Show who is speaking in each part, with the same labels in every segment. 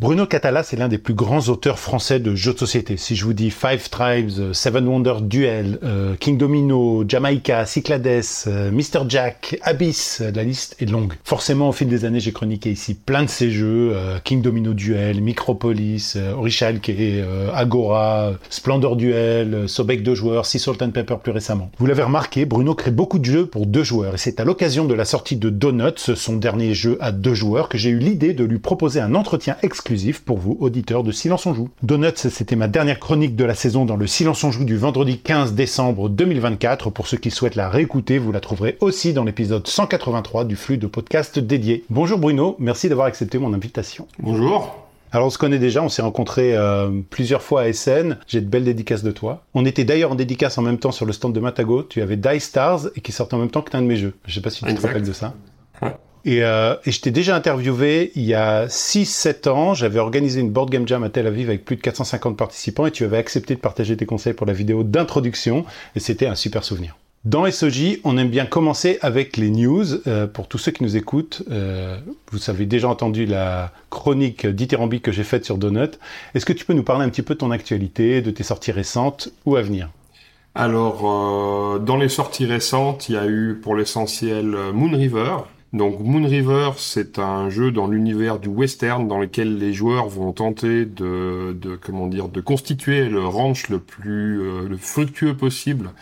Speaker 1: Bruno Catala, c'est l'un des plus grands auteurs français de jeux de société. Si je vous dis Five Tribes, euh, Seven Wonders Duel, euh, King Domino, Jamaica, Cyclades, euh, Mr. Jack, Abyss, la liste est longue. Forcément, au fil des années, j'ai chroniqué ici plein de ces jeux, King Domino Duel, Micropolis, Orichalque, Agora, Splendor Duel, Sobek deux joueurs, Sea Salt and Pepper plus récemment. Vous l'avez remarqué, Bruno crée beaucoup de jeux pour deux joueurs et c'est à l'occasion de la sortie de Donuts, son dernier jeu à deux joueurs, que j'ai eu l'idée de lui proposer un entretien exclusif pour vous, auditeurs de Silence on Joue. Donuts, c'était ma dernière chronique de la saison dans le Silence on Joue du vendredi 15 décembre 2024. Pour ceux qui souhaitent la réécouter, vous la trouverez aussi dans l'épisode 183 du flux de podcast dédié. Bonjour Bruno, merci d'avoir accepté mon invitation.
Speaker 2: Bonjour.
Speaker 1: Alors on se connaît déjà, on s'est rencontrés euh, plusieurs fois à SN, j'ai de belles dédicaces de toi. On était d'ailleurs en dédicace en même temps sur le stand de Matago, tu avais Die Stars et qui sortait en même temps que un de mes jeux. Je sais pas si tu te rappelles de ça. Et, euh, et je t'ai déjà interviewé il y a 6-7 ans. J'avais organisé une board game jam à Tel Aviv avec plus de 450 participants et tu avais accepté de partager tes conseils pour la vidéo d'introduction et c'était un super souvenir. Dans SOJ, on aime bien commencer avec les news. Euh, pour tous ceux qui nous écoutent, euh, vous avez déjà entendu la chronique dithyrambique que j'ai faite sur Donut. Est-ce que tu peux nous parler un petit peu de ton actualité, de tes sorties récentes ou à venir?
Speaker 2: Alors, dans les sorties récentes, il y a eu pour l'essentiel Moon River, donc Moon River, c'est un jeu dans l'univers du western dans lequel les joueurs vont tenter de, de comment dire, de constituer le ranch le plus euh, fructueux possible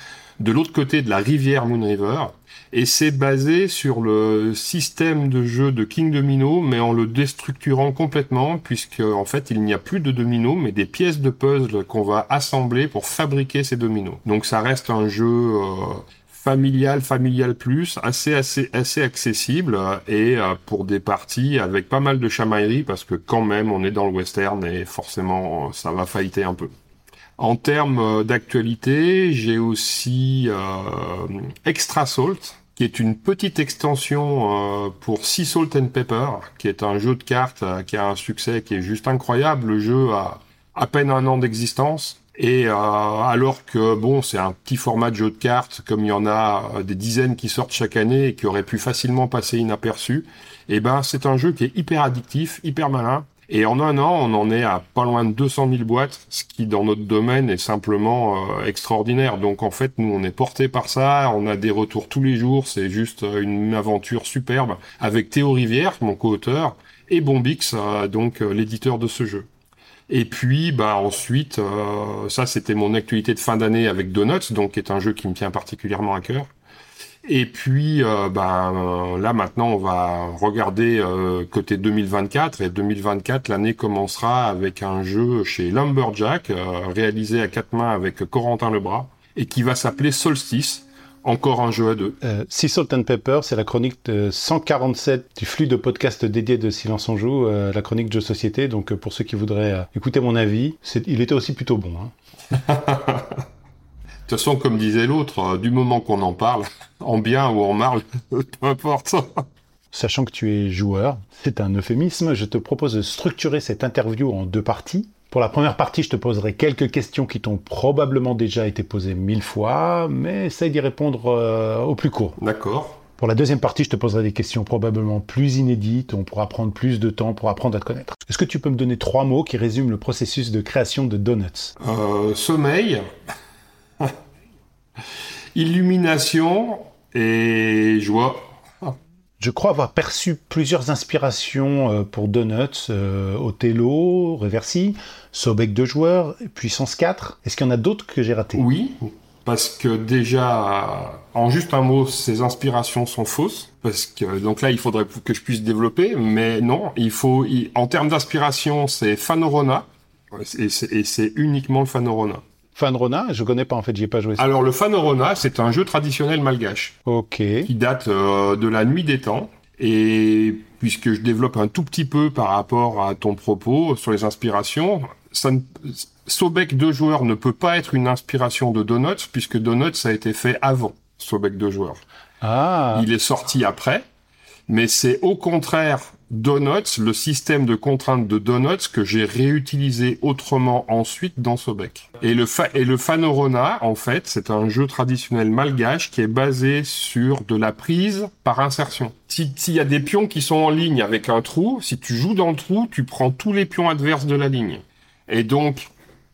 Speaker 2: de l'autre côté de la rivière Moon River. Et c'est basé sur le système de jeu de King Domino, mais en le déstructurant complètement, puisque en fait il n'y a plus de dominos, mais des pièces de puzzle qu'on va assembler pour fabriquer ces dominos. Donc ça reste un jeu euh, familial, familial plus, assez accessible euh, et euh, pour des parties avec pas mal de chamaillerie parce que quand même on est dans le western et forcément ça va fighter un peu. En termes euh, d'actualité, j'ai aussi Extra Salt, qui est une petite extension pour Sea Salt and Pepper, qui est un jeu de cartes qui a un succès qui est juste incroyable. Le jeu a à peine un an d'existence et euh, alors que bon, c'est un petit format de jeu de cartes, comme il y en a euh, des dizaines qui sortent chaque année et qui auraient pu facilement passer inaperçu, et eh ben c'est un jeu qui est hyper addictif, hyper malin. Et en un an, on en est à pas loin de 200 000 boîtes, ce qui dans notre domaine est simplement euh, extraordinaire. Donc en fait, nous on est porté par ça, on a des retours tous les jours, c'est juste une aventure superbe avec Théo Rivière, mon co-auteur, et Bombix, donc l'éditeur de ce jeu. Et puis, bah ensuite, euh, ça c'était mon actualité de fin d'année avec Donuts, donc qui est un jeu qui me tient particulièrement à cœur. Et puis, euh, bah, euh, là maintenant, on va regarder côté 2024. Et 2024, l'année commencera avec un jeu chez Lumberjack, réalisé à quatre mains avec Corentin Lebras, et qui va s'appeler Solstice. Encore un jeu à deux.
Speaker 1: Euh, sea Salt and Pepper, c'est la chronique de 147 du flux de podcast dédié de Silence en Joue, euh, la chronique Jeux Société. Donc euh, pour ceux qui voudraient euh, écouter mon avis, il était aussi plutôt bon. Hein.
Speaker 2: de toute façon, comme disait l'autre, du moment qu'on en parle, en bien ou en mal, peu importe.
Speaker 1: Sachant que tu es joueur, c'est un euphémisme, je te propose de structurer cette interview en deux parties. Pour la première partie, je te poserai quelques questions qui t'ont probablement déjà été posées mille fois, mais essaye d'y répondre euh, au plus court.
Speaker 2: D'accord.
Speaker 1: Pour la deuxième partie, je te poserai des questions probablement plus inédites, on pourra prendre plus de temps pour apprendre à te connaître. Est-ce que tu peux me donner trois mots qui résument le processus de création de Donuts?
Speaker 2: Euh, Sommeil, illumination et joie.
Speaker 1: Je crois avoir perçu plusieurs inspirations euh, pour Donuts, euh, Othello, Reversi, Sobek de joueurs, Puissance 4. Est-ce qu'il y en a d'autres que j'ai ratés?
Speaker 2: Oui, parce que déjà, en juste un mot, ces inspirations sont fausses. Parce que donc là, il faudrait que je puisse développer, mais non, il faut. en termes d'inspiration, c'est Fanorona, et c'est uniquement le Fanorona.
Speaker 1: Fanorona, je connais pas en fait, j'y ai pas joué.
Speaker 2: Alors le Fanorona, c'est un jeu traditionnel malgache.
Speaker 1: Ok.
Speaker 2: Qui date euh, de la nuit des temps. Et puisque je développe un tout petit peu par rapport à ton propos sur les inspirations, ça ne... Sobek deux joueurs ne peut pas être une inspiration de Donuts puisque Donuts a été fait avant Sobek deux joueurs.
Speaker 1: Ah.
Speaker 2: Il est sorti après, mais c'est au contraire Donuts, le système de contraintes de Donuts que j'ai réutilisé autrement ensuite dans Sobek. Et le, fa et le Fanorona, en fait, c'est un jeu traditionnel malgache qui est basé sur de la prise par insertion. S'il y a des pions qui sont en ligne avec un trou, si tu joues dans le trou, tu prends tous les pions adverses de la ligne. Et donc,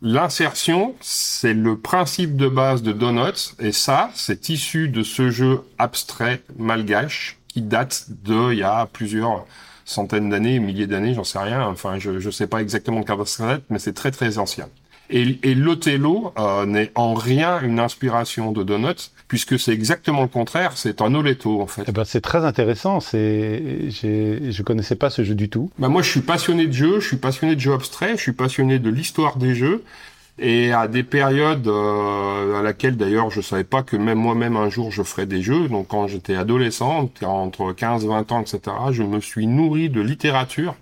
Speaker 2: L'insertion, c'est le principe de base de Donuts, et ça, c'est issu de ce jeu abstrait malgache qui date de il y a plusieurs centaines d'années, milliers d'années, j'en sais rien. Enfin, je ne sais pas exactement le cadre mais c'est très très ancien. Et, et l'Othello euh, n'est en rien une inspiration de Donuts, puisque c'est exactement le contraire, c'est un Oletto en fait.
Speaker 1: Eh ben, c'est très intéressant, c'est... je connaissais pas ce jeu du tout.
Speaker 2: Ben, moi je suis passionné de jeux, je suis passionné de jeux abstraits, je suis passionné de l'histoire des jeux, et à des périodes euh, à laquelle d'ailleurs je savais pas que même moi-même un jour je ferais des jeux. Donc quand j'étais adolescent, entre 15, 20 ans, etc., je me suis nourri de littérature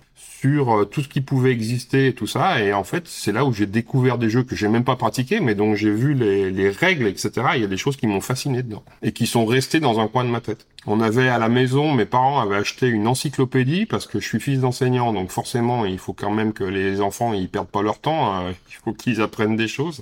Speaker 2: sur euh, tout ce qui pouvait exister et tout ça. Et en fait, c'est là où j'ai découvert des jeux que j'ai même pas pratiqués, mais dont j'ai vu les, les, règles, etc. Il y a des choses qui m'ont fasciné dedans et qui sont restées dans un coin de ma tête. On avait à la maison, mes parents avaient acheté une encyclopédie parce que je suis fils d'enseignant, donc forcément, il faut quand même que les enfants ils perdent pas leur temps. Hein. il faut qu'ils apprennent des choses.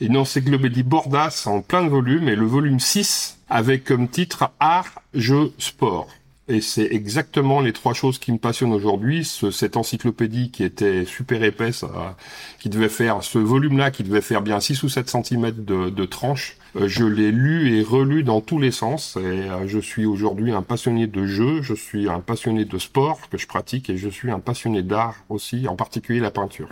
Speaker 2: Une encyclopédie Bordas en plein de volumes et le volume 6 avec comme titre Art, jeu, sport. Et c'est exactement les trois choses qui me passionnent aujourd'hui. Ce, cette encyclopédie qui était super épaisse, euh, qui devait faire, ce volume-là qui devait faire bien 6 ou 7 cm de, de tranche, euh, je l'ai lu et relu dans tous les sens. Et euh, je suis aujourd'hui un passionné de jeux, je suis un passionné de sport que je pratique et je suis un passionné d'art aussi, en particulier la peinture.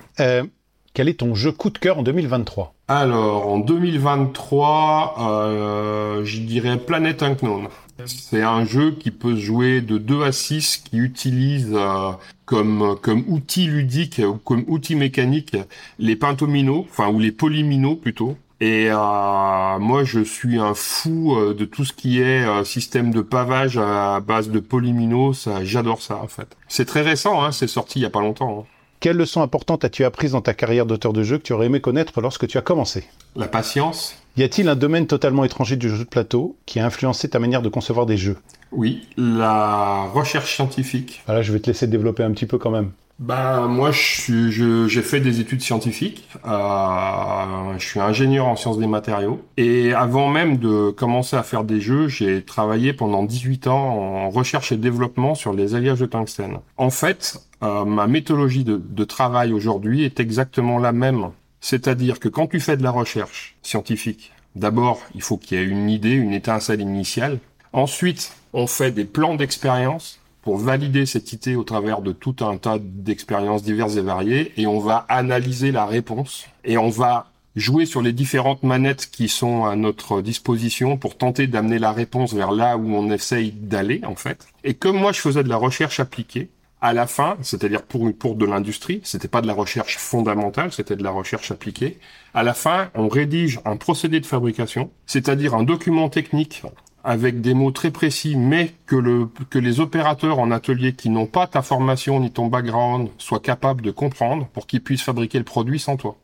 Speaker 1: Quel est ton jeu coup de cœur en 2023
Speaker 2: Alors, en 2023, je dirais Planet Unknown. C'est un jeu qui peut se jouer de 2 à 6, qui utilise euh, comme, comme outil ludique ou comme outil mécanique les pentominos, enfin ou les polyminos plutôt. Et euh, moi, je suis un fou euh, de tout ce qui est système de pavage à base de polyminos. J'adore ça, en fait. C'est très récent, hein, c'est sorti il y a pas longtemps. Hein.
Speaker 1: Quelle leçon importante as-tu apprises dans ta carrière d'auteur de jeu que tu aurais aimé connaître lorsque tu as commencé?
Speaker 2: La patience.
Speaker 1: Y a-t-il un domaine totalement étranger du jeu de plateau qui a influencé ta manière de concevoir des jeux?
Speaker 2: Oui, la recherche scientifique.
Speaker 1: Voilà, je vais te laisser développer un petit peu quand même.
Speaker 2: Ben moi, j'ai je, fait des études scientifiques. Euh, je suis ingénieur en sciences des matériaux. Et avant même de commencer à faire des jeux, j'ai travaillé pendant 18 ans en recherche et développement sur les alliages de tungstène. En fait, euh, ma méthodologie de, travail aujourd'hui est exactement la même. C'est-à-dire que quand tu fais de la recherche scientifique, d'abord, il faut qu'il y ait une idée, une étincelle initiale. Ensuite, on fait des plans d'expérience pour valider cette idée au travers de tout un tas d'expériences diverses et variées, et on va analyser la réponse, et on va jouer sur les différentes manettes qui sont à notre disposition pour tenter d'amener la réponse vers là où on essaye d'aller, en fait. Et comme moi, je faisais de la recherche appliquée, à la fin, c'est-à-dire pour, pour de l'industrie, c'était pas de la recherche fondamentale, c'était de la recherche appliquée. À la fin, on rédige un procédé de fabrication, c'est-à-dire un document technique avec des mots très précis, mais que, le, que les opérateurs en atelier qui n'ont pas ta formation ni ton background soient capables de comprendre pour qu'ils puissent fabriquer le produit sans toi.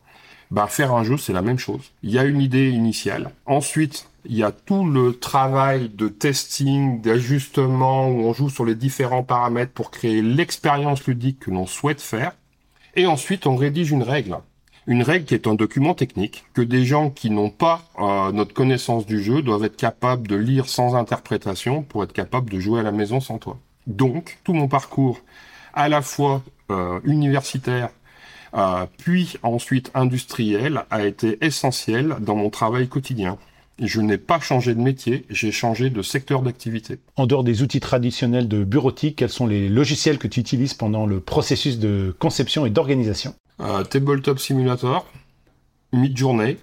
Speaker 2: Ben, faire un jeu, c'est la même chose. Il y a une idée initiale. Ensuite, il y a tout le travail de testing, d'ajustement, où on joue sur les différents paramètres pour créer l'expérience ludique que l'on souhaite faire. Et ensuite, on rédige une règle. Une règle qui est un document technique que des gens qui n'ont pas euh, notre connaissance du jeu doivent être capables de lire sans interprétation pour être capables de jouer à la maison sans toi. Donc, tout mon parcours, à la fois euh, universitaire, euh, puis ensuite industriel, a été essentiel dans mon travail quotidien je n'ai pas changé de métier, j'ai changé de secteur d'activité.
Speaker 1: En dehors des outils traditionnels de bureautique, quels sont les logiciels que tu utilises pendant le processus de conception et d'organisation?
Speaker 2: Euh, Tabletop Simulator, Midjourney,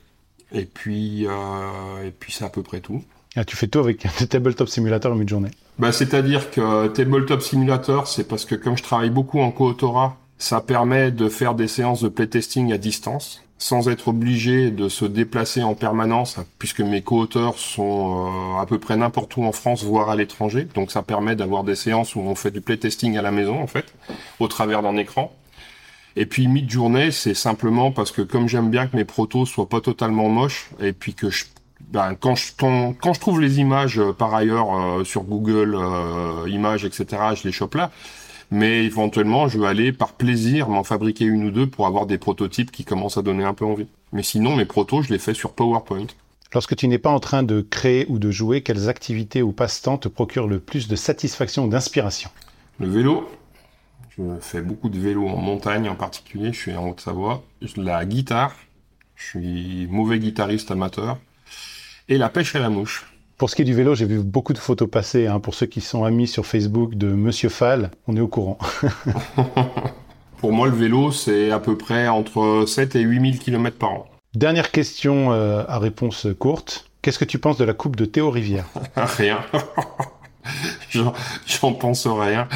Speaker 2: et puis, euh, et puis c'est à peu près tout.
Speaker 1: Ah, tu fais tout avec Tabletop Simulator et Midjourney?
Speaker 2: Bah, C'est-à-dire que Tabletop Simulator, c'est parce que comme je travaille beaucoup en co-autorat, ça permet de faire des séances de playtesting à distance sans être obligé de se déplacer en permanence, puisque mes co-auteurs sont euh, à peu près n'importe où en France, voire à l'étranger. Donc ça permet d'avoir des séances où on fait du playtesting à la maison, en fait, au travers d'un écran. Et puis mid-journée, c'est simplement parce que comme j'aime bien que mes protos soient pas totalement moches, et puis que je, ben, quand, je, quand, je trouve les images euh, par ailleurs euh, sur Google Images, etc., je les chope là Mais éventuellement, je vais aller par plaisir m'en fabriquer une ou deux pour avoir des prototypes qui commencent à donner un peu envie. Mais sinon, mes protos, je les fais sur PowerPoint.
Speaker 1: Lorsque tu n'es pas en train de créer ou de jouer, quelles activités ou passe-temps te procurent le plus de satisfaction ou d'inspiration?
Speaker 2: Le vélo. Je fais beaucoup de vélo en montagne en particulier. Je suis en Haute-Savoie. La guitare. Je suis mauvais guitariste amateur. Et la pêche à la mouche.
Speaker 1: Pour ce qui est du vélo, j'ai vu beaucoup de photos passer. Hein. Pour ceux qui sont amis sur Facebook de Monsieur Fall, on est au courant.
Speaker 2: Pour moi, le vélo, c'est à peu près entre 7 et 8000 km par an.
Speaker 1: Dernière question euh, à réponse courte. Qu'est-ce que tu penses de la coupe de Théo Rivière?
Speaker 2: Rien. J'en pense rien.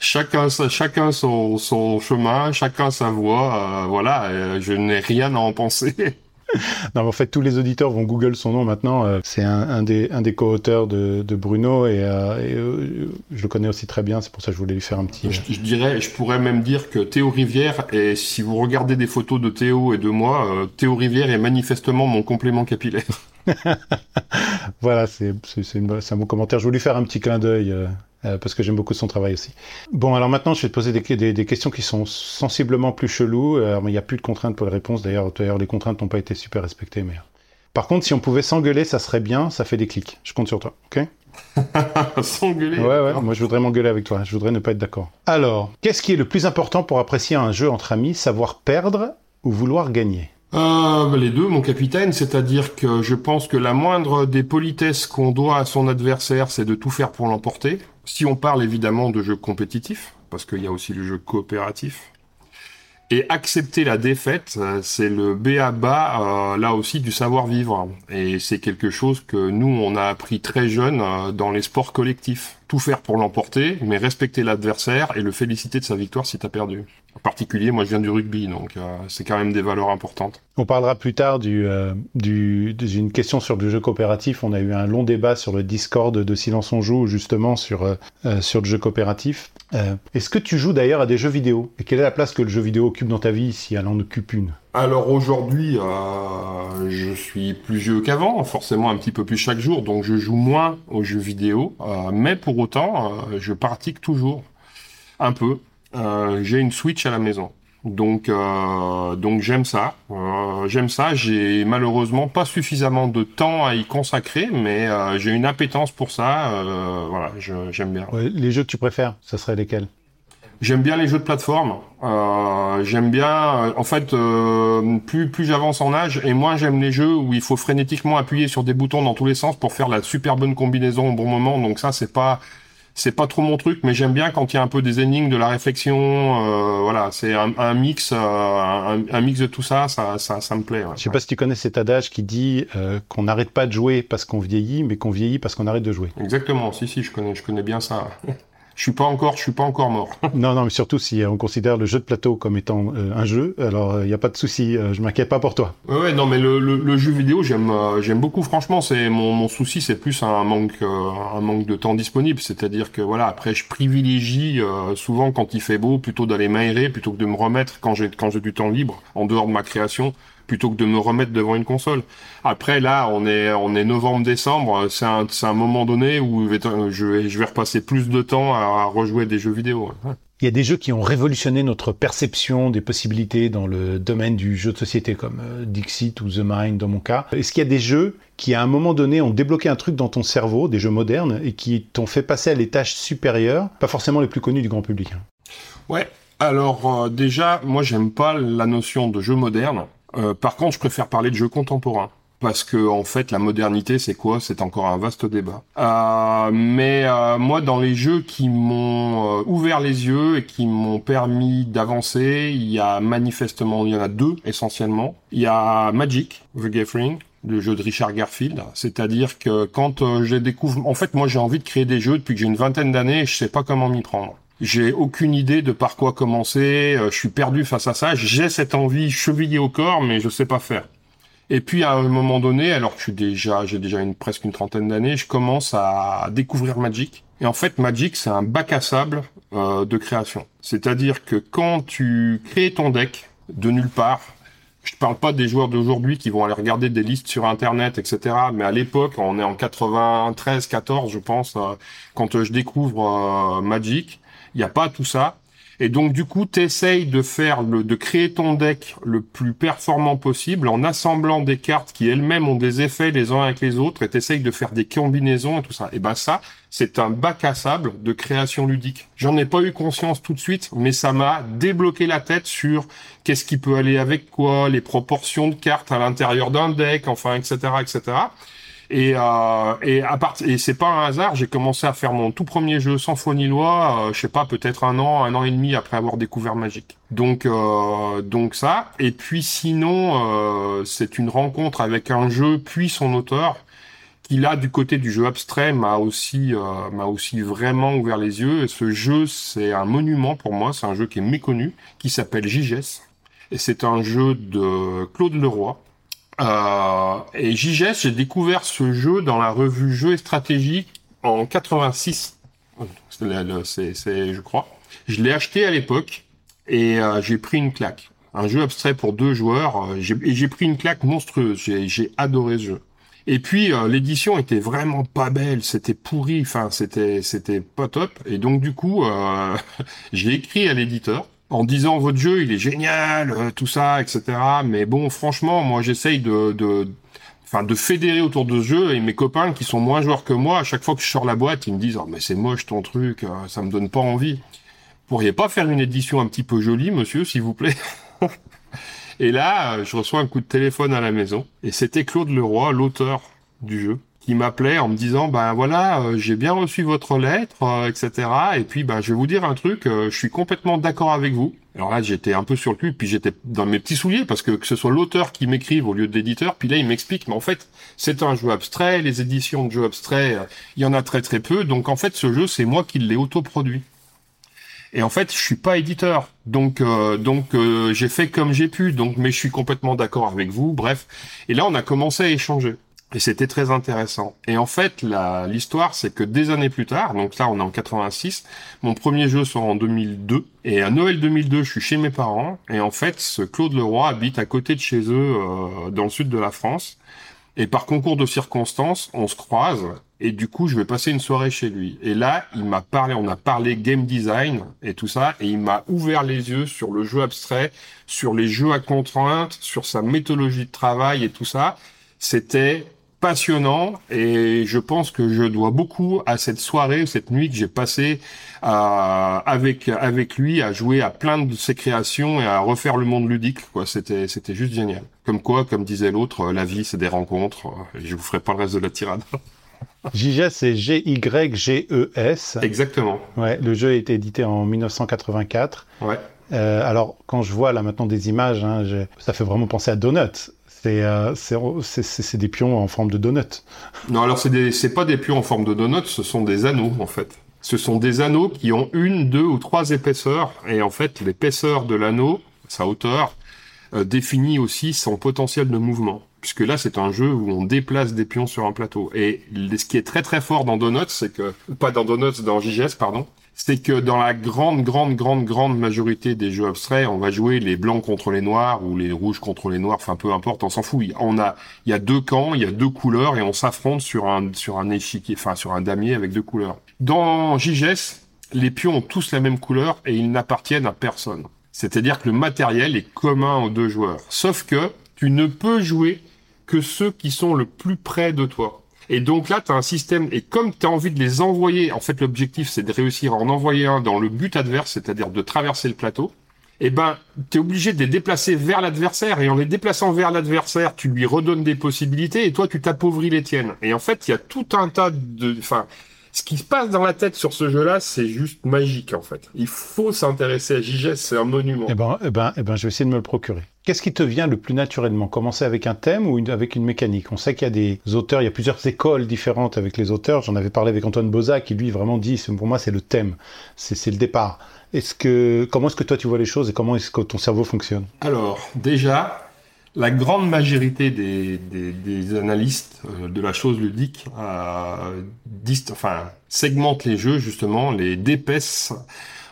Speaker 2: chacun, chacun son, son, chemin, chacun sa voie. Euh, voilà, euh, je n'ai rien à en penser.
Speaker 1: non, en fait, tous les auditeurs vont Google son nom maintenant. Euh, c'est un, des, un des co-auteurs de, Bruno et, euh, euh, je le connais aussi très bien. C'est pour ça que je voulais lui faire un petit.
Speaker 2: Je, je, dirais, je pourrais même dire que Théo Rivière, et si vous regardez des photos de Théo et de moi, Théo Rivière est manifestement mon complément capillaire.
Speaker 1: voilà, c'est un bon commentaire. Je voulais faire un petit clin d'œil euh, parce que j'aime beaucoup son travail aussi. Bon, alors maintenant, je vais te poser des, des, questions qui sont sensiblement plus cheloues. Euh, il n'y a plus de contraintes pour les réponses. D'ailleurs, les contraintes n'ont pas été super respectées. Mais... Par contre, si on pouvait s'engueuler, ça serait bien. Ça fait des clics. Je compte sur toi, ok?
Speaker 2: S'engueuler
Speaker 1: Ouais, ouais. Moi, je voudrais m'engueuler avec toi. Je voudrais ne pas être d'accord. Alors, qu'est-ce qui est le plus important pour apprécier un jeu entre amis Savoir perdre ou vouloir gagner?
Speaker 2: Euh, les deux, mon capitaine, c'est-à-dire que je pense que la moindre des politesses qu'on doit à son adversaire, c'est de tout faire pour l'emporter. Si on parle évidemment de jeux compétitifs, parce qu'il y a aussi le jeu coopératif, et accepter la défaite, euh, c'est le B à bas, euh, là aussi, du savoir-vivre. Et c'est quelque chose que nous, on a appris très jeune euh, dans les sports collectifs. Tout faire pour l'emporter, mais respecter l'adversaire et le féliciter de sa victoire si t'as perdu. En particulier, moi je viens du rugby, donc c'est quand même des valeurs importantes.
Speaker 1: On parlera plus tard du, du, d'une question sur le jeu coopératif. On a eu un long débat sur le Discord de Silence on joue, justement sur, sur le jeu coopératif. Euh, est-ce que tu joues d'ailleurs à des jeux vidéo? Et quelle est la place que le jeu vidéo occupe dans ta vie si elle en occupe une?
Speaker 2: Alors aujourd'hui, euh, je suis plus vieux qu'avant, forcément un petit peu plus chaque jour, donc je joue moins aux jeux vidéo, euh, mais pour autant, je pratique toujours un peu. J'ai une Switch à la maison. Donc, euh, donc j'aime ça. Euh, j'aime ça. J'ai malheureusement pas suffisamment de temps à y consacrer, mais euh, j'ai une appétence pour ça. Euh, voilà, j'aime bien.
Speaker 1: les jeux que tu préfères, ça serait lesquels?
Speaker 2: J'aime bien les jeux de plateforme. Euh, j'aime bien, en fait, plus plus j'avance en âge et moins j'aime les jeux où il faut frénétiquement appuyer sur des boutons dans tous les sens pour faire la super bonne combinaison au bon moment. Donc ça, c'est pas c'est pas trop mon truc, mais j'aime bien quand il y a un peu des énigmes, de la réflexion. Euh, voilà, c'est un, mix, euh, un, mix de tout ça, ça, ça, me plaît.
Speaker 1: Je sais pas si tu connais cet adage qui dit euh, qu'on n'arrête pas de jouer parce qu'on vieillit, mais qu'on vieillit parce qu'on arrête de jouer.
Speaker 2: Exactement. Si, si, je connais, je connais bien ça. Je suis pas encore, je suis pas encore mort.
Speaker 1: non, non, mais surtout si on considère le jeu de plateau comme étant euh, un jeu, alors il euh, n'y a pas de souci, euh, je m'inquiète pas pour toi.
Speaker 2: Ouais, non, mais le, le, jeu vidéo, j'aime, j'aime beaucoup. Franchement, c'est mon, mon souci, c'est plus un manque, un manque de temps disponible. C'est-à-dire que voilà, après, je privilégie souvent quand il fait beau, plutôt d'aller m'aérer, plutôt que de me remettre quand j'ai quand j'ai du temps libre en dehors de ma création plutôt que de me remettre devant une console. Après, là, on est, on est novembre-décembre, c'est un, un moment donné où je vais, je vais repasser plus de temps à, rejouer des jeux vidéo.
Speaker 1: Il y a des jeux qui ont révolutionné notre perception des possibilités dans le domaine du jeu de société, comme euh, Dixit ou The Mind dans mon cas. Est-ce qu'il y a des jeux qui, à un moment donné, ont débloqué un truc dans ton cerveau, des jeux modernes, et qui t'ont fait passer à l'étage supérieur, pas forcément les plus connus du grand public?
Speaker 2: Ouais, alors euh, déjà, moi j'aime pas la notion de jeu moderne. Euh, par contre, je préfère parler de jeux contemporains. Parce que en fait, la modernité, c'est quoi? C'est encore un vaste débat. Euh, mais euh, moi, dans les jeux qui m'ont ouvert les yeux et qui m'ont permis d'avancer, il y a manifestement, il y en a deux essentiellement. Il y a Magic, The Gathering, le jeu de Richard Garfield. C'est-à-dire que quand je découvre, en fait, moi, j'ai envie de créer des jeux depuis que j'ai une vingtaine d'années et je sais pas comment m'y prendre. J'ai aucune idée de par quoi commencer. Euh, je suis perdu face à ça. J'ai cette envie chevillée au corps, mais je sais pas faire. Et puis à un moment donné, alors que je suis déjà, j'ai déjà une presque une trentaine d'années, je commence à découvrir Magic. Et en fait, Magic, c'est un bac à sable euh, de création. C'est-à-dire que quand tu crées ton deck de nulle part, je ne parle pas des joueurs d'aujourd'hui qui vont aller regarder des listes sur Internet, etc. Mais à l'époque, on est en 93, 14, je pense, euh, quand je découvre Magic, Il n'y a pas tout ça. Et donc du coup, tu essayes de faire le, de créer ton deck le plus performant possible en assemblant des cartes qui elles-mêmes ont des effets les uns avec les autres et t'essayes de faire des combinaisons et tout ça. Et ben ça, c'est un bac à sable de création ludique. J'en ai pas eu conscience tout de suite, mais ça m'a débloqué la tête sur qu'est-ce qui peut aller avec quoi, les proportions de cartes à l'intérieur d'un deck, enfin, etc., etc. Et, euh, et à part, et c'est pas un hasard, j'ai commencé à faire mon tout premier jeu sans foi ni loi, euh, je sais pas, peut-être un an, un an et demi après avoir découvert Magic. Donc, euh, donc ça. Et puis sinon, euh, c'est une rencontre avec un jeu puis son auteur qui là, du côté du jeu abstrait, m'a aussi, euh, m'a aussi vraiment ouvert les yeux. Et ce jeu, c'est un monument pour moi. C'est un jeu qui est méconnu, qui s'appelle JGS. Et c'est un jeu de Claude Leroy euh, et JGS, j'ai découvert ce jeu dans la revue Jeux et Stratégie en 86. C'est, je crois. Je l'ai acheté à l'époque et euh, j'ai pris une claque. Un jeu abstrait pour deux joueurs. Euh, et j'ai pris une claque monstrueuse. J'ai, j'ai adoré ce jeu. Et puis euh, l'édition était vraiment pas belle, c'était pourri, enfin c'était c'était pas top. Et donc du coup, euh, j'ai écrit à l'éditeur en disant votre jeu il est génial, euh, tout ça, etc. Mais bon, franchement, moi j'essaye de, enfin, de fédérer autour de ce jeu et mes copains qui sont moins joueurs que moi, à chaque fois que je sors la boîte, ils me disent oh mais c'est moche ton truc, euh, ça me donne pas envie. Pourriez pas faire une édition un petit peu jolie, monsieur, s'il vous plaît? Et là, euh, je reçois un coup de téléphone à la maison et c'était Claude Leroy, l'auteur du jeu qui m'appelait en me disant ben voilà euh, j'ai bien reçu votre lettre euh, etc et puis ben je vais vous dire un truc euh, je suis complètement d'accord avec vous alors là j'étais un peu sur le cul puis j'étais dans mes petits souliers parce que que ce soit l'auteur qui m'écrive au lieu de l'éditeur puis là il m'explique mais en fait c'est un jeu abstrait les éditions de jeux abstraits il y en a très très peu donc en fait ce jeu c'est moi qui l'ai autoproduit et en fait, je suis pas éditeur, donc donc j'ai fait comme j'ai pu. Donc, mais je suis complètement d'accord avec vous. Bref, et là, on a commencé à échanger. Et c'était très intéressant. Et en fait, l'histoire, c'est que des années plus tard, donc là on est en 86, mon premier jeu sort en 2002. Et à Noël 2002, je suis chez mes parents. Et en fait, ce Claude Leroy habite à côté de chez eux, euh, dans le sud de la France. Et par concours de circonstances, on se croise. Et du coup, je vais passer une soirée chez lui. Et là, il m'a parlé, on a parlé game design et tout ça. Et il m'a ouvert les yeux sur le jeu abstrait, sur les jeux à contraintes, sur sa méthodologie de travail et tout ça. C'était passionnant et je pense que je dois beaucoup à cette soirée, cette nuit que j'ai passée avec avec lui à jouer à plein de ses créations et à refaire le monde ludique. Quoi, c'était c'était juste génial. Comme quoi, comme disait l'autre, la vie c'est des rencontres. Et je vous ferai pas le reste de la tirade.
Speaker 1: JGS, c'est G-Y-G-E-S.
Speaker 2: Exactement.
Speaker 1: Ouais, le jeu a été édité en 1984.
Speaker 2: Ouais.
Speaker 1: Euh, alors, quand je vois là maintenant des images, hein, ça fait vraiment penser à Euh, c'est des pions en forme de donut.
Speaker 2: Non, alors c'est pas des pions en forme de donut, ce sont des anneaux en fait. Ce sont des anneaux qui ont une, deux ou trois épaisseurs, et en fait l'épaisseur de l'anneau, sa hauteur, euh, définit aussi son potentiel de mouvement. Puisque là, c'est un jeu où on déplace des pions sur un plateau. Et ce qui est très très fort dans Donuts, c'est que, pas dans Donuts, dans JGS, pardon, c'est que dans la grande, grande, grande, grande majorité des jeux abstraits, on va jouer les blancs contre les noirs ou les rouges contre les noirs, enfin peu importe, on s'en fout. On a, il y a deux camps, il y a deux couleurs et on s'affronte sur un, sur un échiquier, enfin sur un damier avec deux couleurs. Dans JGS, les pions ont tous la même couleur et ils n'appartiennent à personne. C'est-à-dire que le matériel est commun aux deux joueurs. Sauf que tu ne peux jouer que ceux qui sont le plus près de toi. Et donc là, tu as un système, et comme tu as envie de les envoyer, en fait l'objectif c'est de réussir à en envoyer un dans le but adverse, c'est-à-dire de traverser le plateau, eh ben, tu es obligé de les déplacer vers l'adversaire, et en les déplaçant vers l'adversaire, tu lui redonnes des possibilités, et toi tu t'appauvris les tiennes. Et en fait, il y a tout un tas de... Enfin, ce qui se passe dans la tête sur ce jeu-là, c'est juste magique en fait. Il faut s'intéresser à JGS, c'est un monument.
Speaker 1: Eh ben, eh ben, eh ben, je vais essayer de me le procurer. Qu'est-ce qui te vient le plus naturellement? Commencer avec un thème ou avec une mécanique? On sait qu'il y a des auteurs, il y a plusieurs écoles différentes avec les auteurs. J'en avais parlé avec Antoine Boza qui lui vraiment dit, pour moi c'est le thème, c'est le départ. Comment est-ce que toi tu vois les choses et comment est-ce que ton cerveau fonctionne?
Speaker 2: Alors déjà, la grande majorité des, des, analystes euh, de la chose ludique euh, enfin, segmentent les jeux justement, les dépaissent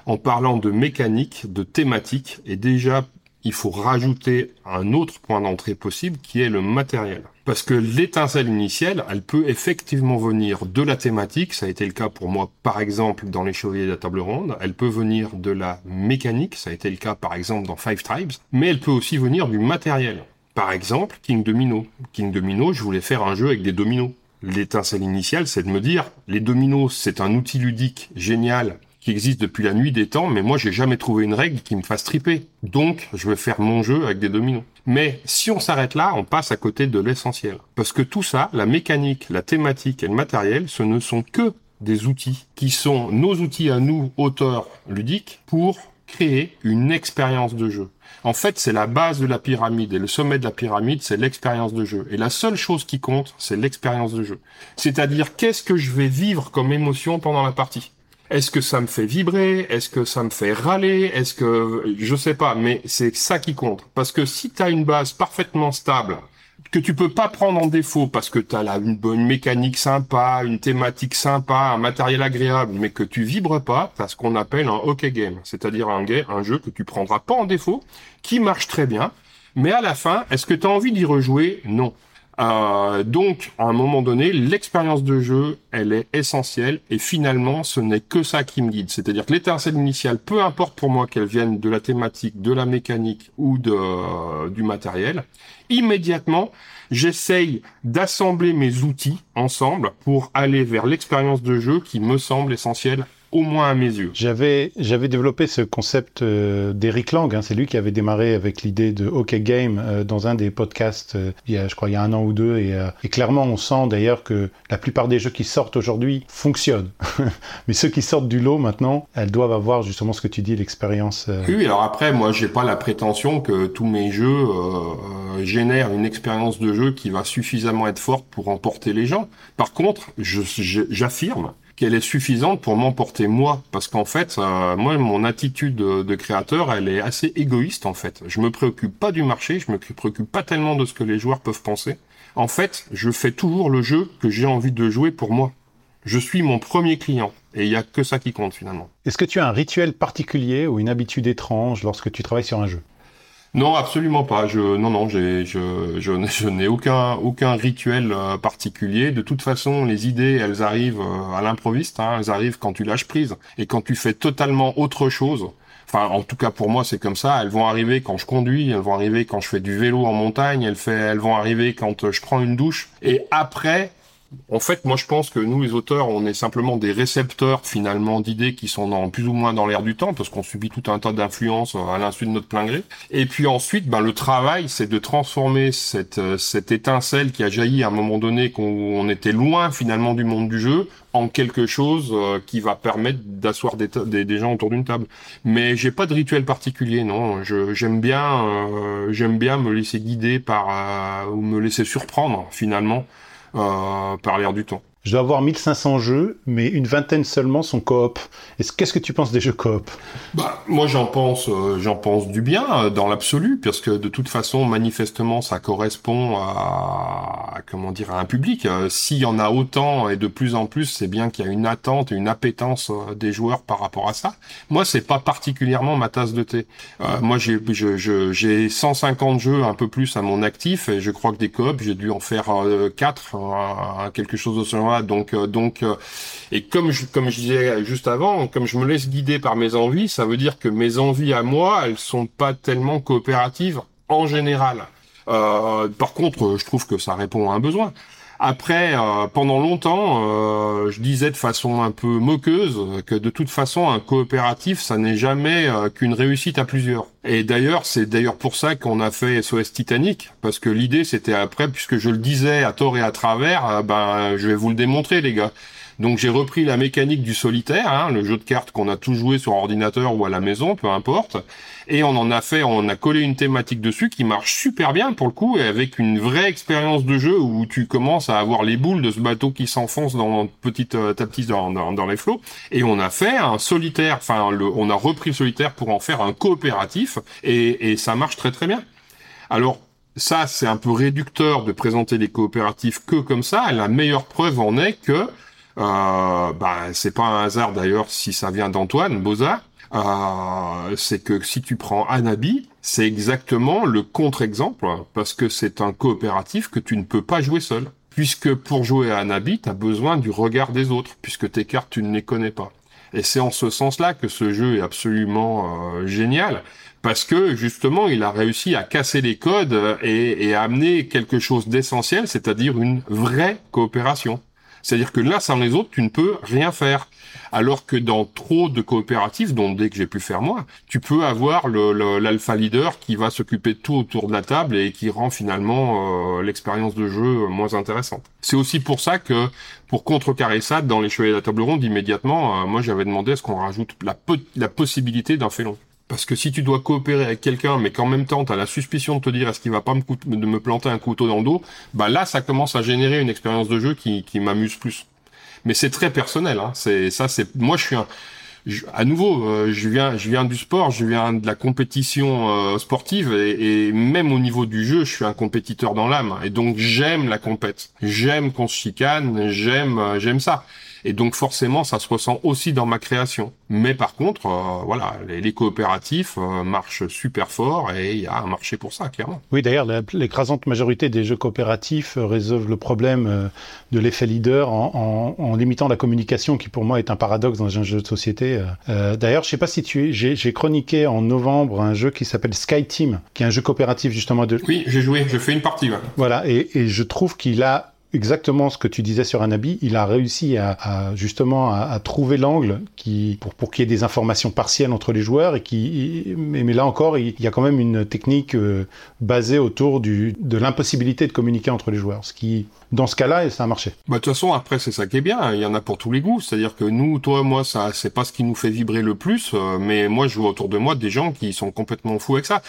Speaker 2: en parlant de mécanique, de thématique, et déjà il faut rajouter un autre point d'entrée possible qui est le matériel. Parce que l'étincelle initiale, elle peut effectivement venir de la thématique, ça a été le cas pour moi par exemple dans les Chevaliers de la Table Ronde, elle peut venir de la mécanique, ça a été le cas par exemple dans Five Tribes, mais elle peut aussi venir du matériel. Par exemple, King Domino. King Domino, je voulais faire un jeu avec des dominos. L'étincelle initiale, c'est de me dire, les dominos, c'est un outil ludique génial qui existe depuis la nuit des temps, mais moi j'ai jamais trouvé une règle qui me fasse triper. Donc je vais faire mon jeu avec des dominos. Mais si on s'arrête là, on passe à côté de l'essentiel. Parce que tout ça, la mécanique, la thématique et le matériel, ce ne sont que des outils qui sont nos outils à nous, auteurs ludiques, pour créer une expérience de jeu. En fait, c'est la base de la pyramide et le sommet de la pyramide, c'est l'expérience de jeu. Et la seule chose qui compte, c'est l'expérience de jeu. C'est-à-dire qu'est-ce que je vais vivre comme émotion pendant la partie? Est-ce que ça me fait vibrer? Est-ce que ça me fait râler? Est-ce que je sais pas, mais c'est ça qui compte. Parce que si tu as une base parfaitement stable, que tu peux pas prendre en défaut parce que tu as là une bonne mécanique sympa, une thématique sympa, un matériel agréable, mais que tu vibres pas, tu as ce qu'on appelle un hockey game, c'est-à-dire un, un jeu que tu prendras pas en défaut, qui marche très bien, mais à la fin, est-ce que tu as envie d'y rejouer? Non. Euh, donc, à un moment donné, l'expérience de jeu, elle est essentielle et finalement, ce n'est que ça qui me guide. C'est-à-dire que l'étincelle initiale, peu importe pour moi qu'elle vienne de la thématique, de la mécanique ou de, euh, du matériel, immédiatement, j'essaye d'assembler mes outils ensemble pour aller vers l'expérience de jeu qui me semble essentielle au moins à mes yeux.
Speaker 1: J'avais j'avais développé ce concept euh, d'Eric Lang, hein, c'est lui qui avait démarré avec l'idée de OK Game euh, dans un des podcasts euh, il y a je crois il y a un an ou deux et, et clairement on sent d'ailleurs que la plupart des jeux qui sortent aujourd'hui fonctionnent. Mais ceux qui sortent du lot maintenant, elles doivent avoir justement ce que tu dis l'expérience.
Speaker 2: Oui, alors après moi j'ai pas la prétention que tous mes jeux génèrent une expérience de jeu qui va suffisamment être forte pour emporter les gens. Par contre, j'affirme qu'elle est suffisante pour m'emporter moi. Parce qu'en fait, euh, moi, mon attitude de, créateur, elle est assez égoïste en fait. Je me préoccupe pas du marché, je me préoccupe pas tellement de ce que les joueurs peuvent penser. En fait, je fais toujours le jeu que j'ai envie de jouer pour moi. Je suis mon premier client. Et il y a que ça qui compte finalement.
Speaker 1: Est-ce que tu as un rituel particulier ou une habitude étrange lorsque tu travailles sur un jeu?
Speaker 2: Non, absolument pas. Je, non, non, j'ai, je, je, n'ai aucun, aucun rituel euh, particulier. De toute façon, les idées, elles arrivent euh, à l'improviste. Hein. elles arrivent quand tu lâches prise et quand tu fais totalement autre chose. Enfin, en tout cas pour moi, c'est comme ça. Elles vont arriver quand je conduis, elles vont arriver quand je fais du vélo en montagne, elles, fait, elles vont arriver quand je prends une douche. Et après, en fait, moi, je pense que nous, les auteurs, on est simplement des récepteurs finalement d'idées qui sont dans, plus ou moins dans l'air du temps, parce qu'on subit tout un tas d'influences euh, à l'insu de notre plein gré. Et puis ensuite, ben, le travail, c'est de transformer cette, euh, cette étincelle qui a jailli à un moment donné qu'on on était loin finalement du monde du jeu en quelque chose euh, qui va permettre d'asseoir des, des, gens autour d'une table. Mais j'ai pas de rituel particulier, non. j'aime bien, j'aime bien me laisser guider par ou me laisser surprendre finalement euh, par l'air du temps.
Speaker 1: Je dois avoir 1500 jeux, mais une vingtaine seulement sont coop. Qu'est-ce que tu penses des jeux coop?
Speaker 2: Bah, Moi, j'en pense, euh, j'en pense du bien euh, dans l'absolu, parce que de toute façon, manifestement, ça correspond à, comment dire, à un public. Euh, s'il y en a autant et de plus en plus, c'est bien qu'il y a une attente une appétence des joueurs par rapport à ça. Moi, c'est pas particulièrement ma tasse de thé. moi, j'ai, j'ai 150 jeux un peu plus à mon actif, et je crois que des coop, j'ai dû en faire 4, quelque chose de ce genre donc, euh, donc, euh, et comme je, comme je disais juste avant, comme je me laisse guider par mes envies, ça veut dire que mes envies à moi, elles sont pas tellement coopératives en général. Euh, par contre, je trouve que ça répond à un besoin. Après, euh, pendant longtemps, euh, je disais de façon un peu moqueuse que de toute façon, un coopératif, ça n'est jamais euh, qu'une réussite à plusieurs. Et d'ailleurs, c'est d'ailleurs pour ça qu'on a fait SOS Titanic, parce que l'idée, c'était après, puisque je le disais à tort et à travers, ben, je vais vous le démontrer, les gars. Donc j'ai repris la mécanique du solitaire, hein, le jeu de cartes qu'on a tous joué sur ordinateur ou à la maison, peu importe, et on en a fait, on a collé une thématique dessus qui marche super bien pour le coup, et avec une vraie expérience de jeu où tu commences à avoir les boules de ce bateau qui s'enfonce dans euh, petite dans, dans, les flots, et on a fait un solitaire, enfin on a repris le solitaire pour en faire un coopératif, et ça marche très très bien. Alors ça, c'est un peu réducteur de présenter les coopératifs que comme ça. La meilleure preuve en est que euh, bah, c'est pas un hasard d'ailleurs si ça vient d'Antoine Boza. Euh, c'est que si tu prends Anabi, c'est exactement le contre-exemple, parce que c'est un coopératif que tu ne peux pas jouer seul. Puisque pour jouer à Anabi, tu as besoin du regard des autres, puisque tes cartes, tu ne les connais pas. Et c'est en ce sens-là que ce jeu est absolument euh, génial, parce que justement, il a réussi à casser les codes et, et à amener quelque chose d'essentiel, c'est-à-dire une vraie coopération. C'est-à-dire que là, sans les autres, tu ne peux rien faire. Alors que dans trop de coopératifs, dont dès que j'ai pu faire moi, tu peux avoir l'alpha leader qui va s'occuper de tout autour de la table et qui rend finalement euh, l'expérience de jeu moins intéressante. C'est aussi pour ça que pour contrecarrer ça, dans les chevaliers de la table ronde, immédiatement, euh, moi j'avais demandé à ce qu'on rajoute la, la possibilité d'un félon. Parce que si tu dois coopérer avec quelqu'un, mais qu'en même temps tu as la suspicion de te dire est-ce qu'il va pas me, de me planter un couteau dans le dos, bah là ça commence à générer une expérience de jeu qui, qui m'amuse plus. Mais c'est très personnel. Hein. C'est ça, c'est moi je suis un à nouveau, euh, je viens, je viens du sport, je viens de la compétition euh, sportive et, même au niveau du jeu, je suis un compétiteur dans l'âme et donc j'aime la compète, j'aime qu'on se chicane, j'aime, euh, j'aime ça. Et donc forcément, ça se ressent aussi dans ma création. Mais par contre, euh, voilà, les, coopératifs euh, marchent super fort et il y a un marché pour ça, clairement.
Speaker 1: Oui, d'ailleurs, l'écrasante majorité des jeux coopératifs euh, résolvent le problème de l'effet leader en, en, en, limitant la communication, qui pour moi est un paradoxe dans un jeu de société. d'ailleurs, je sais pas si tu es, j'ai chroniqué en novembre un jeu qui s'appelle Sky Team, qui est un jeu coopératif justement de.
Speaker 2: Oui, j'ai joué, j'ai fait une partie.
Speaker 1: Voilà, et, et je trouve qu'il a exactement ce que tu disais sur Anabi, il a réussi à, justement à, trouver l'angle qui pour pour qu'il y ait des informations partielles entre les joueurs et qui mais, mais là encore il, y a quand même une technique euh, basée autour du de l'impossibilité de communiquer entre les joueurs, ce qui dans ce cas-là, ça a marché.
Speaker 2: Bah, de toute façon, après, c'est ça qui est bien. Il y en a pour tous les goûts. C'est-à-dire que nous, toi, moi, ça, c'est pas ce qui nous fait vibrer le plus. Euh, mais moi, je vois autour de moi des gens qui sont complètement fous avec ça.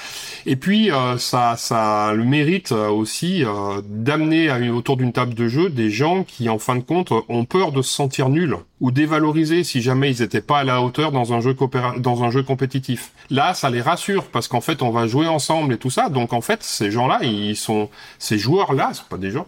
Speaker 2: Et puis, euh, ça, ça le mérite euh, aussi d'amener autour d'une table de jeu des gens qui, en fin de compte, ont peur de se sentir nuls ou dévalorisés si jamais ils étaient pas à la hauteur dans un jeu dans un jeu compétitif. Là, ça les rassure parce qu'en fait, on va jouer ensemble et tout ça. Donc, en fait, ces gens-là, ils sont, ces joueurs-là, c'est pas des gens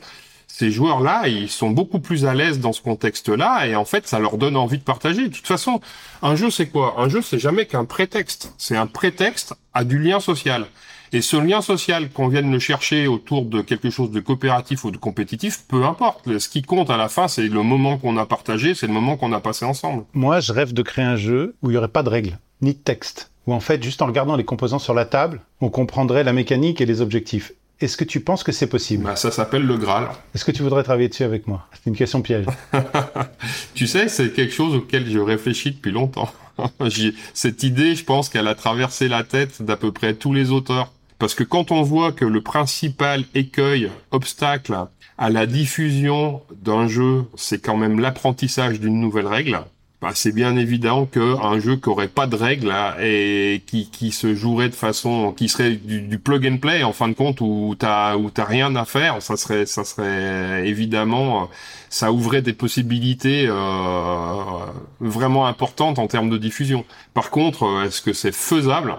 Speaker 2: ces joueurs-là, ils sont beaucoup plus à l'aise dans ce contexte-là, et en fait, ça leur donne envie de partager. De toute façon, un jeu, c'est quoi? Un jeu, c'est jamais qu'un prétexte. C'est un prétexte à du lien social. Et ce lien social, qu'on vienne le chercher autour de quelque chose de coopératif ou de compétitif, peu importe. Ce qui compte à la fin, c'est le moment qu'on a partagé, c'est le moment qu'on a passé ensemble.
Speaker 1: Moi, je rêve de créer un jeu où il n'y aurait pas de règles, ni de texte. Où en fait, juste en regardant les composants sur la table, on comprendrait la mécanique et les objectifs. Est-ce que tu penses que c'est possible
Speaker 2: bah, Ça s'appelle le Graal.
Speaker 1: Est-ce que tu voudrais travailler dessus avec moi C'est une question piège.
Speaker 2: tu sais, c'est quelque chose auquel je réfléchis depuis longtemps. Cette idée, je pense qu'elle a traversé la tête d'à peu près tous les auteurs. Parce que quand on voit que le principal écueil, obstacle à la diffusion d'un jeu, c'est quand même l'apprentissage d'une nouvelle règle, bah, c'est bien évident qu'un jeu qui aurait pas de règles et qui, qui se jouerait de façon qui serait du, plug and play en fin de compte où t'as où t'as rien à faire ça serait ça serait évidemment ça ouvrait des possibilités euh, vraiment importantes en termes de diffusion. Par contre est-ce que c'est faisable?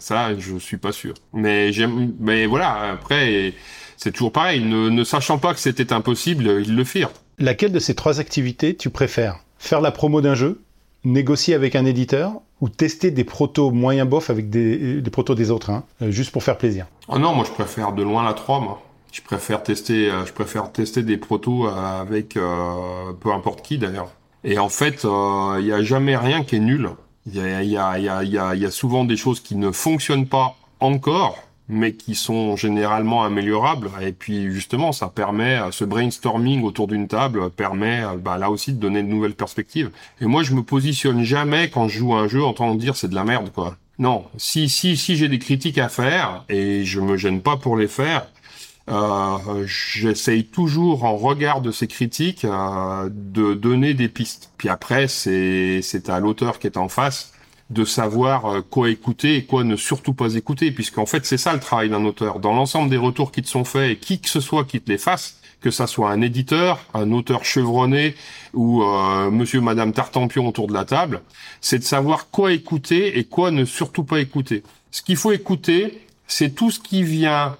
Speaker 2: Ça je suis pas sûr. Mais j'aime mais voilà après c'est toujours pareil. Ne, ne sachant pas que c'était impossible ils le firent.
Speaker 1: Laquelle de ces trois activités tu préfères? Faire la promo d'un jeu, négocier avec un éditeur ou tester des protos moyens bof avec des, protos des autres, hein, euh, juste pour faire plaisir
Speaker 2: Oh non, moi je préfère de loin la 3, moi. Je préfère tester, euh, je préfère tester des protos euh, avec peu importe qui d'ailleurs. Et en fait, il n'y a jamais rien qui est nul. Il y a souvent des choses qui ne fonctionnent pas encore, mais qui sont généralement améliorables. Et puis justement, ça permet, euh, ce brainstorming autour d'une table permet euh, bah, là aussi de donner de nouvelles perspectives. Et moi, je me positionne jamais quand je joue un jeu en train de dire c'est de la merde, quoi. Non, si si si j'ai des critiques à faire et je me gêne pas pour les faire, euh, j'essaye toujours en regard de ces critiques euh, de donner des pistes. Puis après, c'est c'est à l'auteur qui est en face de savoir euh, quoi écouter et quoi ne surtout pas écouter, puisqu'en fait c'est ça le travail d'un auteur. Dans l'ensemble des retours qui te sont faits, et qui que ce soit qui te les fasse, que ça soit un éditeur, un auteur chevronné ou euh, monsieur madame Tartampion autour de la table, c'est de savoir quoi écouter et quoi ne surtout pas écouter. Ce qu'il faut écouter, c'est tout ce qui vient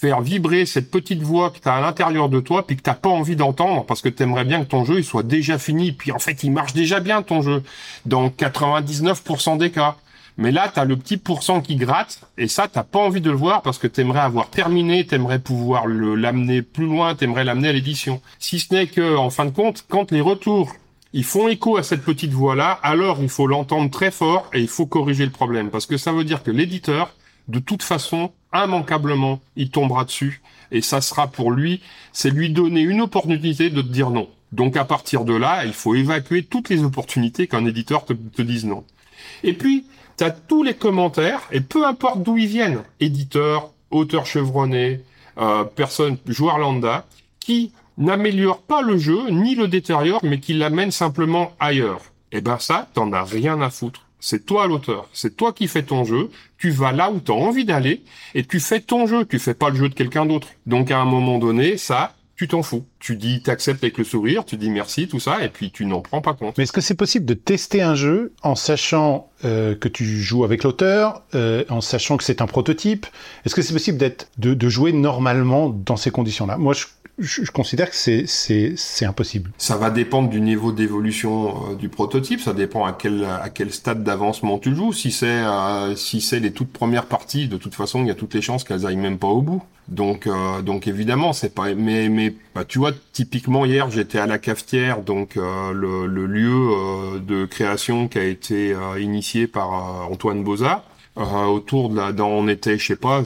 Speaker 2: faire vibrer cette petite voix que tu as à l'intérieur de toi puis que t'as pas envie d'entendre parce que tu aimerais bien que ton jeu il soit déjà fini puis en fait il marche déjà bien ton jeu dans 99% des cas Mais là, tu as le petit pourcent qui gratte, et ça, t'as pas envie de le voir parce que t'aimerais avoir terminé, t'aimerais pouvoir l'amener plus loin, t'aimerais l'amener à l'édition. Si ce n'est que, en fin de compte, quand les retours ils font écho à cette petite voix-là, alors il faut l'entendre très fort et il faut corriger le problème. Parce que ça veut dire que l'éditeur, de toute façon, immanquablement, il tombera dessus. Et ça sera pour lui, c'est lui donner une opportunité de te dire non. Donc à partir de là, il faut évacuer toutes les opportunités qu'un éditeur te, te dise non. Et puis, tu tous les commentaires, et peu importe d'où ils viennent, éditeur, auteur chevronné, euh, personne, joueur lambda, qui n'améliore pas le jeu, ni le détériore, mais qui l'amène simplement ailleurs. Eh ben ça, t'en as rien à foutre. C'est toi l'auteur, c'est toi qui fais ton jeu, tu vas là où tu as envie d'aller, et tu fais ton jeu, tu fais pas le jeu de quelqu'un d'autre. Donc à un moment donné, ça, tu t'en fous. Tu dis, t'acceptes avec le sourire, tu dis merci, tout ça, et puis tu n'en prends pas compte.
Speaker 1: Mais est-ce que c'est possible de tester un jeu en sachant euh, que tu joues avec l'auteur, euh, en sachant que c'est un prototype? Est-ce que c'est possible d'être de, de, jouer normalement dans ces conditions-là? Moi, je je, considère que c'est, impossible.
Speaker 2: Ça va dépendre du niveau d'évolution euh, du prototype, ça dépend à quel, à quel stade d'avancement tu joues. Si c'est, euh, si les toutes premières parties, de toute façon, il y a toutes les chances qu'elles aillent même pas au bout. Donc, euh, donc évidemment, c'est pas. Mais, mais bah, tu vois, typiquement hier, j'étais à la cafetière, donc le, le, lieu de création qui a été initié par Antoine Boza. Euh, autour de la, dans, on était, je sais pas,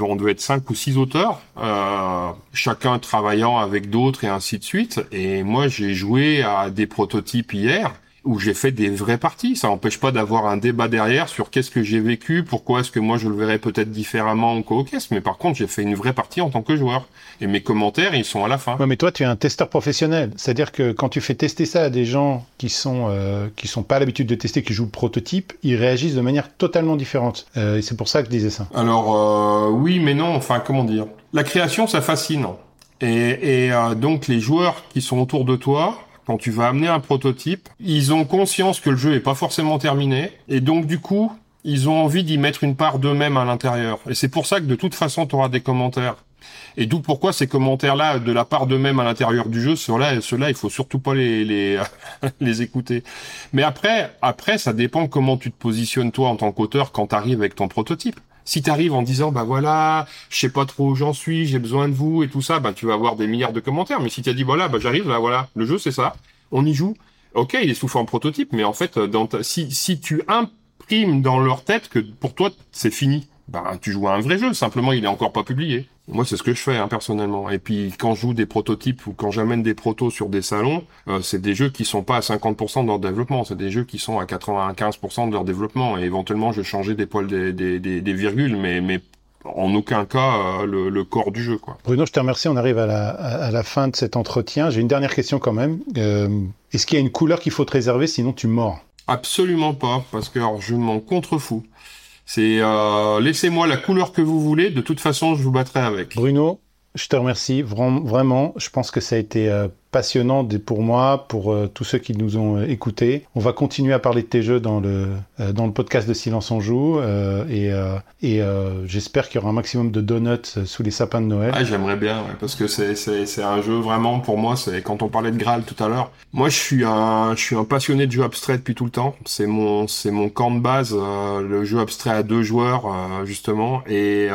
Speaker 2: on devait être cinq ou six auteurs, euh, chacun travaillant avec d'autres et ainsi de suite. Et moi, j'ai joué à des prototypes hier où j'ai fait des vraies parties. Ça n'empêche pas d'avoir un débat derrière sur qu'est-ce que j'ai vécu, pourquoi est-ce que moi je le verrais peut-être différemment en co mais par contre j'ai fait une vraie partie en tant que joueur. Et mes commentaires, ils sont à la fin.
Speaker 1: Ouais, mais toi, tu es un testeur professionnel. C'est-à-dire que quand tu fais tester ça à des gens qui sont euh, qui sont pas l'habitude de tester, qui jouent le prototype, ils réagissent de manière totalement différente. Euh, et c'est pour ça que je disais ça.
Speaker 2: Alors euh, oui, mais non. Enfin, comment dire? La création, ça fascine. Et, et donc les joueurs qui sont autour de toi, quand tu vas amener un prototype, ils ont conscience que le jeu est pas forcément terminé, et donc du coup, ils ont envie d'y mettre une part d'eux-mêmes à l'intérieur. Et c'est pour ça que de toute façon, tu auras des commentaires. Et d'où pourquoi ces commentaires-là, de la part d'eux-mêmes à l'intérieur du jeu, ceux-là, ceux-là, il faut surtout pas les, les, les écouter. Mais après, après, ça dépend comment tu te positionnes toi en tant qu'auteur quand tu arrives avec ton prototype. Si tu arrives en disant bah voilà, je sais pas trop où j'en suis, j'ai besoin de vous et tout ça, bah tu vas avoir des milliards de commentaires. Mais si tu as dit voilà, bah j'arrive, là voilà, le jeu c'est ça, on y joue. Ok, il est sous forme prototype, mais en fait, dans si si tu imprimes dans leur tête que pour toi c'est fini, bah tu joues à un vrai jeu. Simplement, il est encore pas publié. Moi, c'est ce que je fais hein, personnellement. Et puis, quand je joue des prototypes ou quand j'amène des protos sur des salons, euh, c'est des jeux qui sont pas à 50% de leur développement. C'est des jeux qui sont à 95% de leur développement. Et éventuellement, je vais changer des poils, des, des, des, virgules, mais, mais en aucun cas euh, le, le, corps du jeu. Quoi.
Speaker 1: Bruno, je te remercie. On arrive à la, à la fin de cet entretien. J'ai une dernière question quand même. Euh, Est-ce qu'il y a une couleur qu'il faut te réserver, sinon tu mords
Speaker 2: Absolument pas, parce que alors, je m'en contrefous. C'est euh, laissez-moi la couleur que vous voulez. De toute façon, je vous battrai avec.
Speaker 1: Bruno, je te remercie vraiment. Je pense que ça a été euh, passionnant pour moi, pour euh, tous ceux qui nous ont euh, écoutés. On va continuer à parler de tes jeux dans le, dans le podcast de Silence en Joue et, j'espère qu'il y aura un maximum de donuts sous les sapins de Noël.
Speaker 2: Ah, j'aimerais bien, parce que c'est un jeu vraiment, pour moi, quand on parlait de Graal tout à l'heure. Moi, je suis un, je suis un passionné de jeux abstraits depuis tout le temps. C'est mon, mon camp de base, le jeu abstrait à deux joueurs, justement. Et,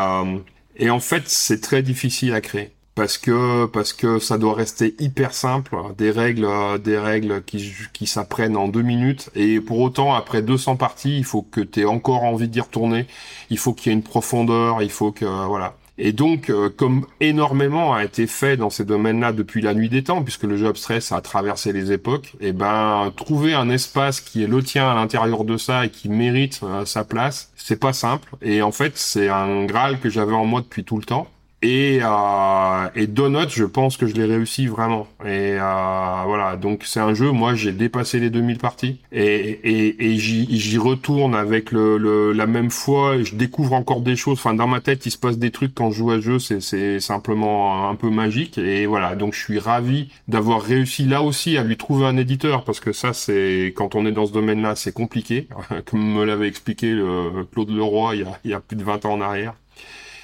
Speaker 2: et en fait, c'est très difficile à créer. Parce que parce que ça doit rester hyper simple, des règles des règles qui qui s'apprennent en deux minutes. Et pour autant après 200 parties, il faut que tu aies encore envie d'y retourner, il faut qu'il y ait une profondeur, il faut que voilà. Et donc, euh, comme énormément a été fait dans ces domaines-là depuis la nuit des temps, puisque le abstrait ça a traversé les époques, et eh ben trouver un espace qui est le tien à l'intérieur de ça et qui mérite euh, sa place, c'est pas simple. Et en fait, c'est un graal que j'avais en moi depuis tout le temps. Et, euh, et Donut, je pense que je l'ai réussi vraiment. Et euh, voilà, donc c'est un jeu, moi j'ai dépassé les 2000 parties. Et, et, et j'y retourne avec le, le, la même foi, je découvre encore des choses. Enfin, dans ma tête, il se passe des trucs quand je joue à jeu, c'est simplement un peu magique. Et voilà, donc je suis ravi d'avoir réussi là aussi à lui trouver un éditeur, parce que ça, c'est quand on est dans ce domaine-là, c'est compliqué, comme me l'avait expliqué le, Claude Leroy il y, a, il y a plus de 20 ans en arrière.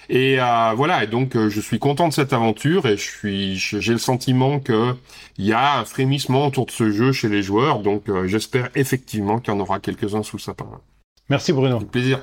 Speaker 2: Et euh, voilà, et donc euh, je suis content de cette aventure et je suis, j'ai le sentiment que il y a un frémissement autour de ce jeu chez les joueurs, donc euh, j'espère effectivement qu'il y en aura quelques-uns sous le sapin.
Speaker 1: Merci Bruno.
Speaker 2: Avec plaisir.